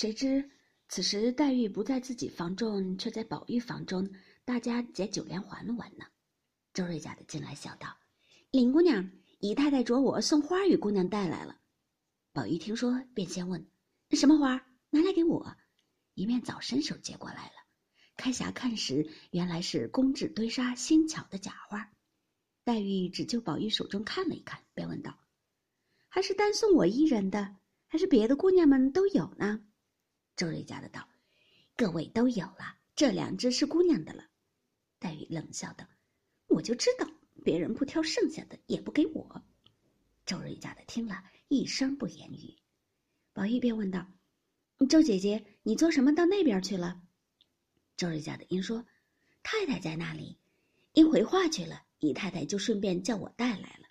谁知此时黛玉不在自己房中，却在宝玉房中，大家解九连环玩呢。周瑞家的进来笑道：“林姑娘，姨太太着我送花与姑娘带来了。”宝玉听说，便先问：“什么花？拿来给我。”一面早伸手接过来了。开匣看时，原来是公纸堆沙新巧的假花。黛玉只就宝玉手中看了一看，便问道：“还是单送我一人的，还是别的姑娘们都有呢？”周瑞家的道：“各位都有了，这两只是姑娘的了。”黛玉冷笑道：“我就知道别人不挑剩下的，也不给我。”周瑞家的听了一声不言语。宝玉便问道：“周姐姐，你做什么到那边去了？”周瑞家的因说：“太太在那里，因回话去了。姨太太就顺便叫我带来了。”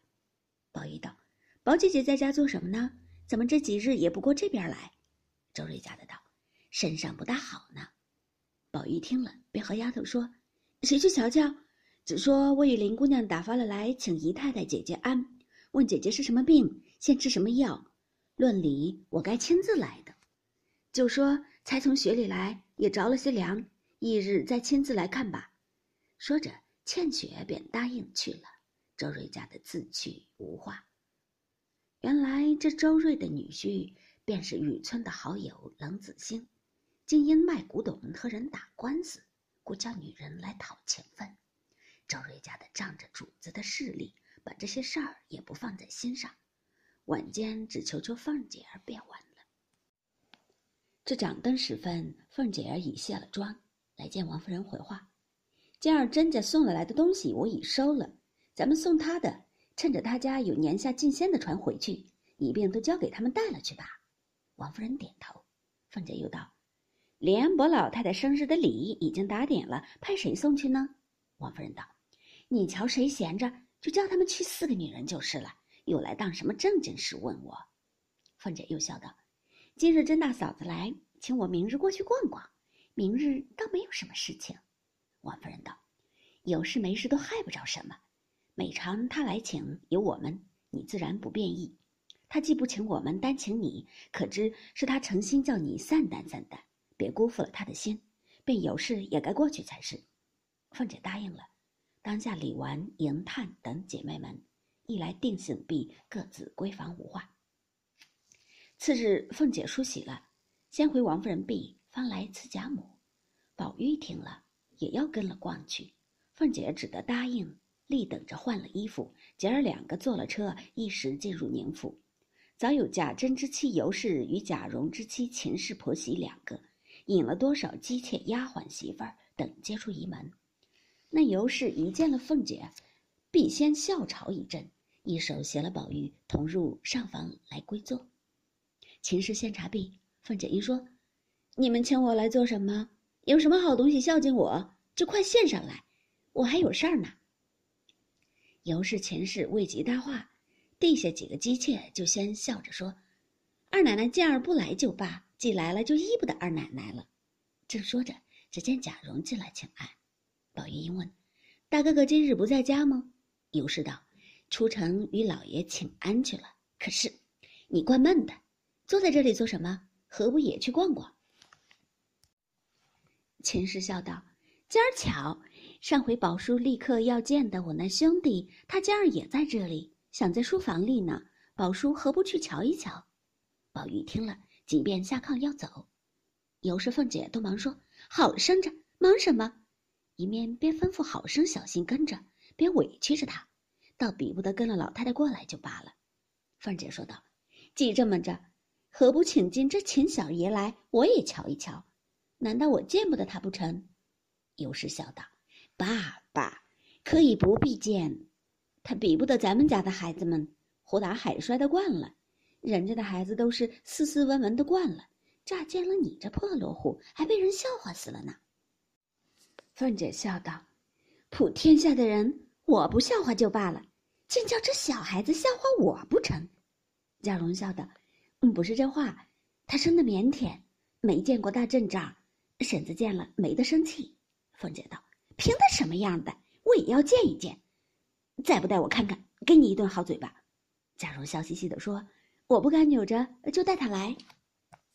宝玉道：“宝姐姐在家做什么呢？怎么这几日也不过这边来？”周瑞家的道：“身上不大好呢。”宝玉听了，便和丫头说：“谁去瞧瞧？只说我与林姑娘打发了来，请姨太太姐姐安，问姐姐是什么病，先吃什么药。论理我该亲自来的，就说才从雪里来，也着了些凉。”翌日再亲自来看吧。说着，倩雪便答应去了。周瑞家的自去无话。原来这周瑞的女婿便是雨村的好友冷子兴，竟因卖古董和人打官司，故叫女人来讨情分。周瑞家的仗着主子的势力，把这些事儿也不放在心上。晚间只求求凤姐儿便完了。这掌灯时分，凤姐儿已卸了妆。来见王夫人回话，今儿甄家送了来的东西我已收了，咱们送他的，趁着他家有年下进仙的船回去，一并都交给他们带了去吧。王夫人点头。凤姐又道：“连伯老太太生日的礼已经打点了，派谁送去呢？”王夫人道：“你瞧谁闲着，就叫他们去四个女人就是了，又来当什么正经事问我。”凤姐又笑道：“今日甄大嫂子来，请我明日过去逛逛。”明日倒没有什么事情，王夫人道：“有事没事都害不着什么。每常他来请，有我们，你自然不便意。他既不请我们，单请你，可知是他诚心叫你散淡散淡，别辜负了他的心。便有事也该过去才是。”凤姐答应了，当下李纨、迎探等姐妹们一来定醒毕，各自归房无话。次日，凤姐梳洗了，先回王夫人避。方来辞贾母，宝玉听了也要跟了逛去，凤姐只得答应，立等着换了衣服，姐儿两个坐了车，一时进入宁府。早有贾珍之妻尤氏与贾蓉之妻秦氏婆媳两个，引了多少姬妾丫鬟媳妇儿等接出仪门。那尤氏一见了凤姐，必先笑嘲一阵，一手携了宝玉同入上房来归坐。秦氏献茶毕，凤姐一说。你们请我来做什么？有什么好东西孝敬我，就快献上来，我还有事儿呢。尤氏、秦氏未及搭话，地下几个姬妾就先笑着说：“二奶奶见儿不来就罢，既来了就依不得二奶奶了。”正说着，只见贾蓉进来请安。宝玉因问：“大哥哥今日不在家吗？”尤氏道：“出城与老爷请安去了。可是，你怪闷的，坐在这里做什么？何不也去逛逛？”秦氏笑道：“今儿巧，上回宝叔立刻要见的我那兄弟，他今儿也在这里，想在书房里呢。宝叔何不去瞧一瞧？”宝玉听了，即便下炕要走，尤氏、凤姐都忙说：“好生着，忙什么？”一面边吩咐好生小心跟着，边委屈着他，倒比不得跟了老太太过来就罢了。凤姐说道：“既这么着，何不请进这秦小爷来，我也瞧一瞧。”难道我见不得他不成？尤氏笑道：“爸爸，可以不必见，他比不得咱们家的孩子们，胡打海摔的惯了，人家的孩子都是斯斯文文的惯了，乍见了你这破落户，还被人笑话死了呢。”凤姐笑道：“普天下的人，我不笑话就罢了，竟叫这小孩子笑话我不成？”贾蓉笑道：“嗯，不是这话，他生的腼腆，没见过大阵仗。”婶子见了没得生气，凤姐道：“凭他什么样的，我也要见一见。再不带我看看，给你一顿好嘴巴。”贾蓉笑嘻嘻地说：“我不敢扭着，就带他来。”